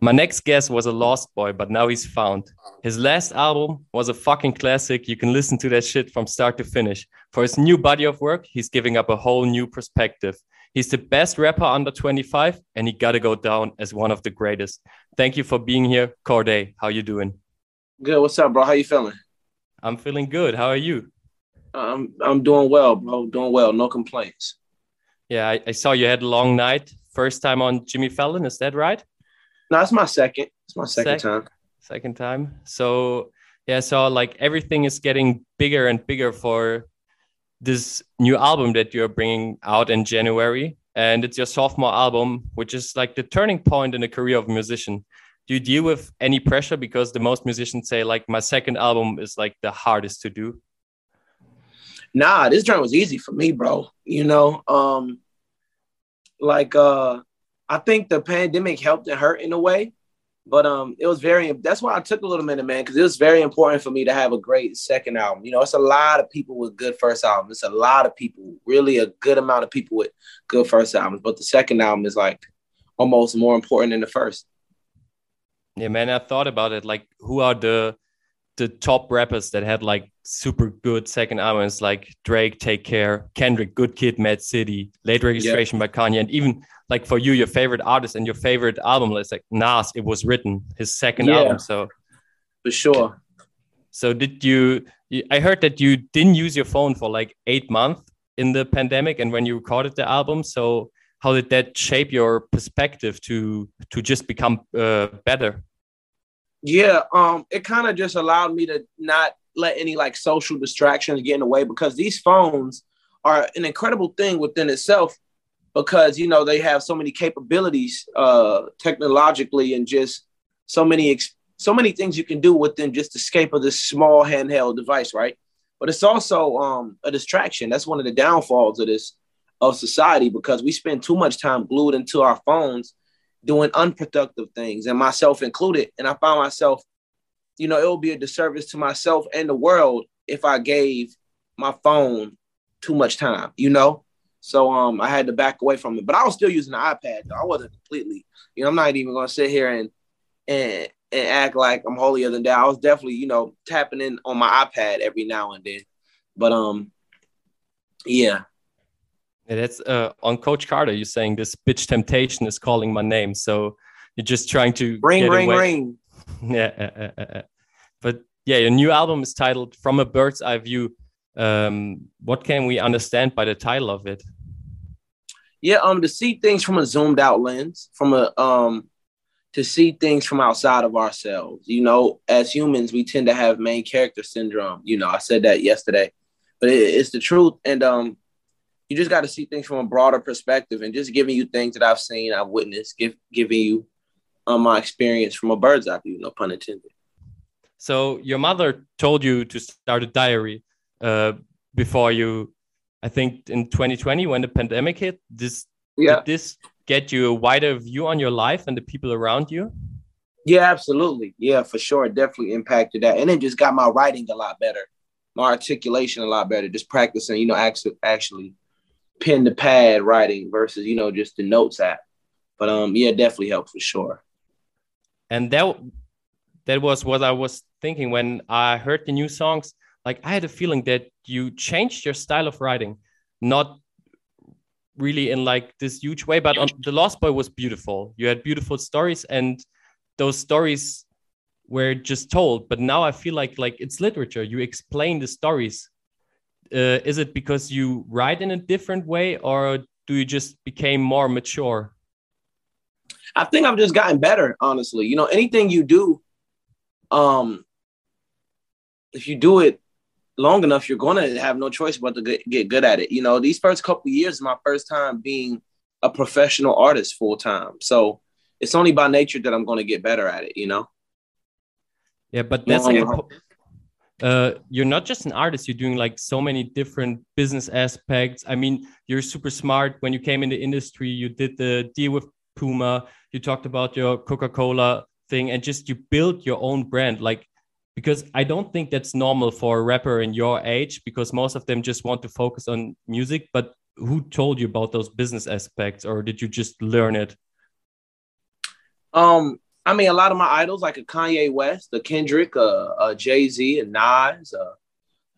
My next guest was a lost boy, but now he's found. His last album was a fucking classic. You can listen to that shit from start to finish. For his new body of work, he's giving up a whole new perspective. He's the best rapper under 25, and he gotta go down as one of the greatest. Thank you for being here, Cordae. How you doing? Good. What's up, bro? How you feeling? I'm feeling good. How are you? I'm I'm doing well, bro. Doing well. No complaints. Yeah, I, I saw you had a long night. First time on Jimmy Fallon, is that right? No, it's my second. It's my second, second time. Second time. So yeah, so like everything is getting bigger and bigger for this new album that you're bringing out in January, and it's your sophomore album, which is like the turning point in the career of a musician. Do you deal with any pressure because the most musicians say like my second album is like the hardest to do? Nah, this journey was easy for me, bro. You know, um, like uh I think the pandemic helped and hurt in a way, but um, it was very. That's why I took a little minute, man, because it was very important for me to have a great second album. You know, it's a lot of people with good first albums. It's a lot of people, really a good amount of people with good first albums. But the second album is like almost more important than the first. Yeah, man, I thought about it. Like, who are the the top rappers that had like super good second albums? Like Drake, Take Care, Kendrick, Good Kid, Mad City, Late Registration yeah. by Kanye, and even like for you, your favorite artist and your favorite album list, like Nas, it was written his second yeah, album. So for sure. So did you? I heard that you didn't use your phone for like eight months in the pandemic, and when you recorded the album, so how did that shape your perspective to to just become uh, better? Yeah, um, it kind of just allowed me to not let any like social distractions get in the way because these phones are an incredible thing within itself because you know they have so many capabilities uh, technologically and just so many ex- so many things you can do within just the escape of this small handheld device, right? But it's also um, a distraction. That's one of the downfalls of this of society because we spend too much time glued into our phones doing unproductive things, and myself included. And I found myself, you know, it would be a disservice to myself and the world if I gave my phone too much time, you know? So um, I had to back away from it, but I was still using the iPad. Though. I wasn't completely, you know, I'm not even gonna sit here and and and act like I'm holier than thou. I was definitely, you know, tapping in on my iPad every now and then. But um, yeah. That's uh, on Coach Carter. You're saying this bitch temptation is calling my name, so you're just trying to ring, ring, away. ring. yeah, uh, uh, uh, but yeah, your new album is titled "From a Bird's Eye View." um, what can we understand by the title of it? Yeah, um, to see things from a zoomed out lens, from a um, to see things from outside of ourselves. You know, as humans, we tend to have main character syndrome. You know, I said that yesterday, but it, it's the truth, and um, you just got to see things from a broader perspective, and just giving you things that I've seen, I've witnessed, give, giving you um, my experience from a bird's eye view. No pun intended. So your mother told you to start a diary uh, before you i think in 2020 when the pandemic hit this yeah. did this get you a wider view on your life and the people around you yeah absolutely yeah for sure it definitely impacted that and it just got my writing a lot better my articulation a lot better just practicing you know actually actually pen to pad writing versus you know just the notes app but um yeah definitely helped for sure and that that was what i was thinking when i heard the new songs like I had a feeling that you changed your style of writing, not really in like this huge way, but on, the Lost Boy was beautiful. You had beautiful stories, and those stories were just told. But now I feel like like it's literature. You explain the stories. Uh, is it because you write in a different way, or do you just became more mature? I think I've just gotten better, honestly. You know, anything you do, um, if you do it long enough, you're going to have no choice but to get, get good at it. You know, these first couple years is my first time being a professional artist full time. So it's only by nature that I'm going to get better at it, you know? Yeah, but that's like, uh, you're not just an artist, you're doing like so many different business aspects. I mean, you're super smart. When you came in the industry, you did the deal with Puma, you talked about your Coca Cola thing, and just you built your own brand. Like, because I don't think that's normal for a rapper in your age because most of them just want to focus on music. But who told you about those business aspects, or did you just learn it? Um, I mean, a lot of my idols, like a Kanye West, a Kendrick, a, a Jay Z, a Nas, a,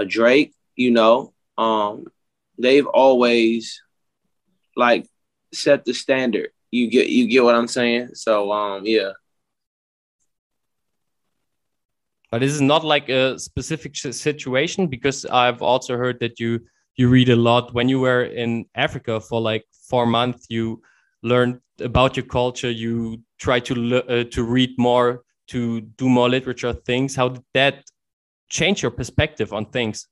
a Drake, you know, um, they've always like set the standard. You get you get what I'm saying? So um, yeah. But this is not like a specific situation because I've also heard that you you read a lot when you were in Africa for like four months. You learned about your culture. You try to uh, to read more, to do more literature things. How did that change your perspective on things?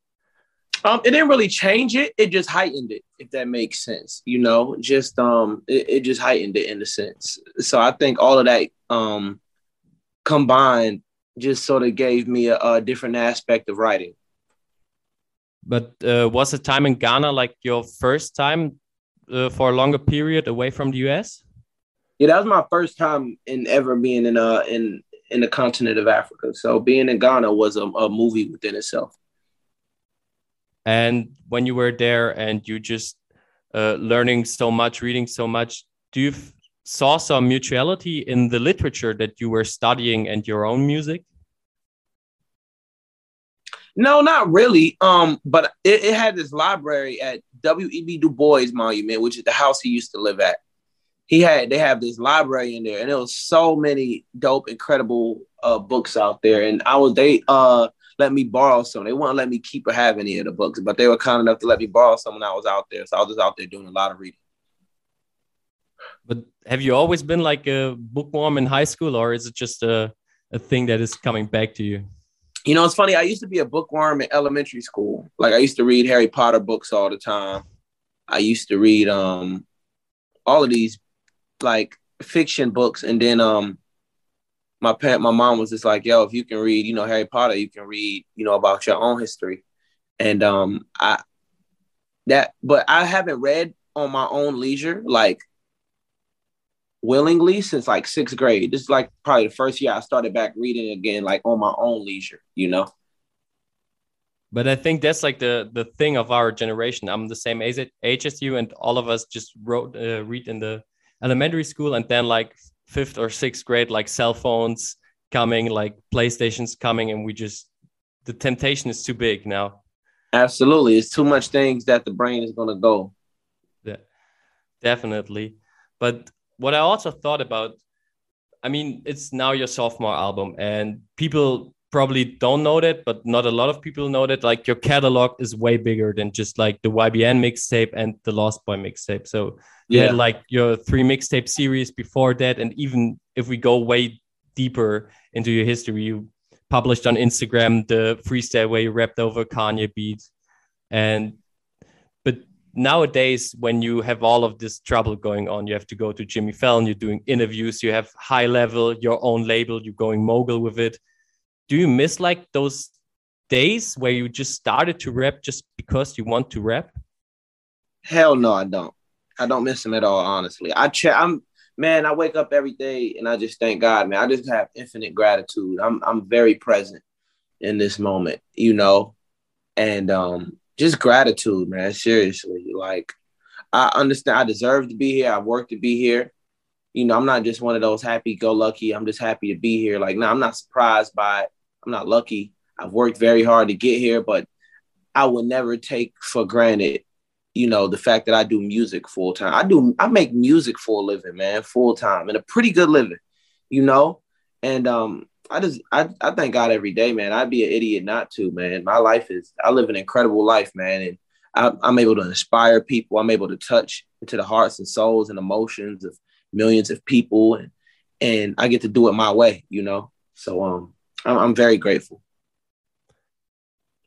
Um, it didn't really change it. It just heightened it, if that makes sense. You know, just um, it, it just heightened it in a sense. So I think all of that um combined just sort of gave me a, a different aspect of writing. But uh, was the time in Ghana like your first time uh, for a longer period away from the US? Yeah, that was my first time in ever being in uh in in the continent of Africa. So being in Ghana was a, a movie within itself. And when you were there and you just uh, learning so much, reading so much, do you saw some mutuality in the literature that you were studying and your own music? No, not really. Um, but it, it had this library at W.E.B. Du Bois Monument, which is the house he used to live at. He had they have this library in there, and there was so many dope, incredible uh, books out there. And I was they uh let me borrow some. They wouldn't let me keep or have any of the books, but they were kind enough to let me borrow some when I was out there. So I was just out there doing a lot of reading. But have you always been like a bookworm in high school, or is it just a, a thing that is coming back to you? You know, it's funny. I used to be a bookworm in elementary school. Like I used to read Harry Potter books all the time. I used to read um all of these like fiction books, and then um my parent, my mom was just like, "Yo, if you can read, you know, Harry Potter, you can read, you know, about your own history." And um, I that, but I haven't read on my own leisure, like willingly since like sixth grade. This is like probably the first year I started back reading again, like on my own leisure, you know. But I think that's like the the thing of our generation. I'm the same age, age as you, and all of us just wrote uh, read in the elementary school, and then like fifth or sixth grade, like cell phones coming, like PlayStations coming, and we just the temptation is too big now. Absolutely, it's too much things that the brain is gonna go. Yeah, definitely. But what I also thought about, I mean, it's now your sophomore album, and people probably don't know that, but not a lot of people know that. Like your catalog is way bigger than just like the YBN mixtape and the Lost Boy mixtape. So you yeah. had like your three mixtape series before that, and even if we go way deeper into your history, you published on Instagram the freestyle where you rapped over Kanye beats, and nowadays when you have all of this trouble going on you have to go to jimmy fallon you're doing interviews you have Hi-Level your own label you're going mogul with it. Do you miss like those days where you just started to rap just because you want to rap? Hell no i don't. I don't miss them at all honestly. I check i'm man i wake up every day and i just thank god man. I just have infinite gratitude. I'm i'm very present in this moment you know? And um just gratitude, man. Seriously, like I understand I deserve to be here. I work to be here. You know, I'm not just one of those happy-go-lucky. I'm just happy to be here. Like, no, I'm not surprised by it. I'm not lucky. I've worked very hard to get here, but I would never take for granted, you know, the fact that I do music full time. I do. I make music for a living, man, full time, and a pretty good living, you know. And um, I just I, I thank God every day, man. I'd be an idiot not to, man. My life is I live an incredible life, man, and I, I'm able to inspire people. I'm able to touch into the hearts and souls and emotions of millions of people, and and I get to do it my way, you know. So um, I'm, I'm very grateful.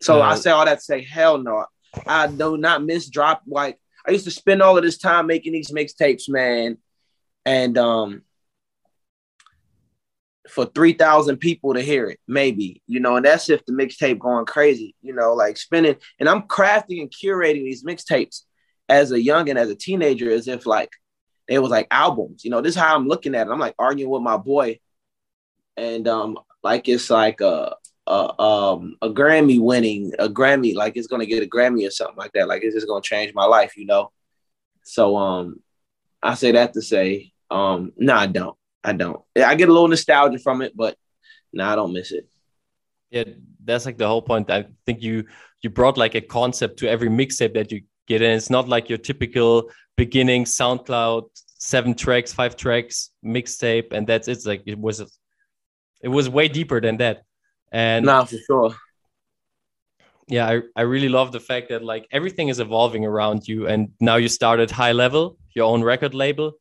So I say all that to say, hell no, I do not miss drop. Like I used to spend all of this time making these mixtapes, man, and um, for 3,000 people to hear it, maybe, you know, and that's if the mixtape going crazy, you know, like spinning. And I'm crafting and curating these mixtapes as a young and as a teenager, as if like it was like albums, you know, this is how I'm looking at it. I'm like arguing with my boy and um, like it's like a, a, um, a Grammy winning, a Grammy, like it's to get a Grammy or something like that. Like it's just to change my life, you know? So um, I say that to say, um, no, I don't. I don't. I get a little nostalgia from it, but no, nah, I don't miss it. Yeah, that's like the whole point. I think you you brought like a concept to every mixtape that you get in. It's not like your typical beginning SoundCloud seven tracks, five tracks mixtape, and that's it's like it was it was way deeper than that. And nah, for sure. Yeah, I, I really love the fact that like everything is evolving around you, and now you started Hi-Level, your own record label.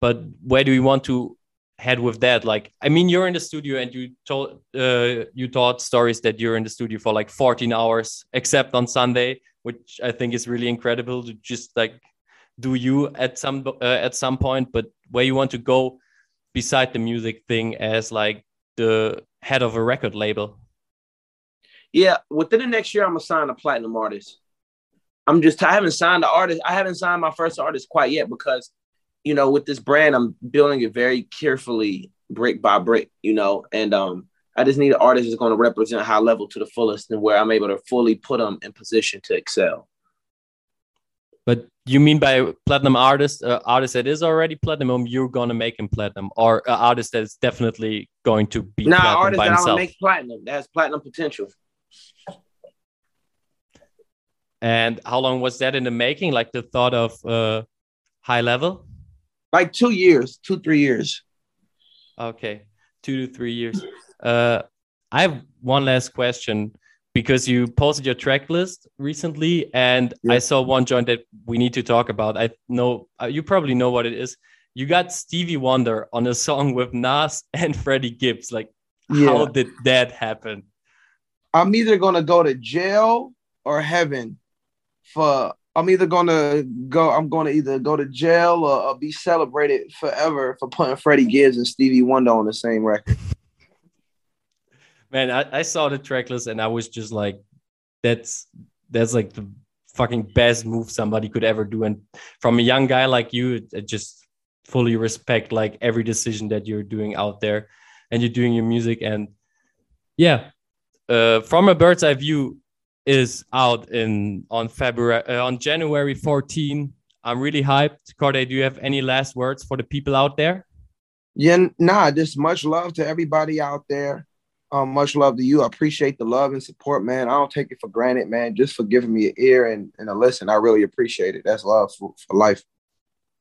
But where do you want to head with that. Like i mean you're in the studio and you told uh, you taught stories that you're in the studio for like 14 hours except on sunday which i think is really incredible to just like do you at some uh, at some point but where you want to go beside the music thing as like the head of a record label. Yeah within the next year i'm gonna sign a platinum artist. I'm just i haven't signed the artist i haven't signed my first artist quite yet because you know, with this brand, I'm building it very carefully, brick by brick, you know, and um, I just need an artist that's going to represent Hi-Level to the fullest and where I'm able to fully put them in position to excel. But you mean by platinum artist, uh, artist that is already platinum, you're going to make him platinum, or an artist that is definitely going to be nah, platinum artist by that himself? make platinum. That has platinum potential. And how long was that in the making? Like the thought of uh, Hi-Level? Like two years, two three years. Okay, two to three years. Uh, I have one last question because you posted your track list recently, and yeah. I saw one joint that we need to talk about. I know uh, you probably know what it is. You got Stevie Wonder on a song with Nas and Freddie Gibbs. Like, yeah. how did that happen? I'm either gonna go to jail or heaven for I'm either gonna go. I'm gonna either go to jail or, or, be celebrated forever for putting Freddie Gibbs and Stevie Wonder on the same record. Man, I, I saw the track list and I was just like, that's that's like the fucking best move somebody could ever do. And from a young guy like you, just fully respect like every decision that you're doing out there, and you're doing your music. And yeah, uh, from a bird's eye view, is out in on February uh, on January 14. I'm really hyped. Cordae, do you have any last words for the people out there? Yeah, nah, just much love to everybody out there. Um, much love to you. I appreciate the love and support, man. I don't take it for granted, man. Just for giving me an ear and, and a listen. I really appreciate it. That's love for, for life.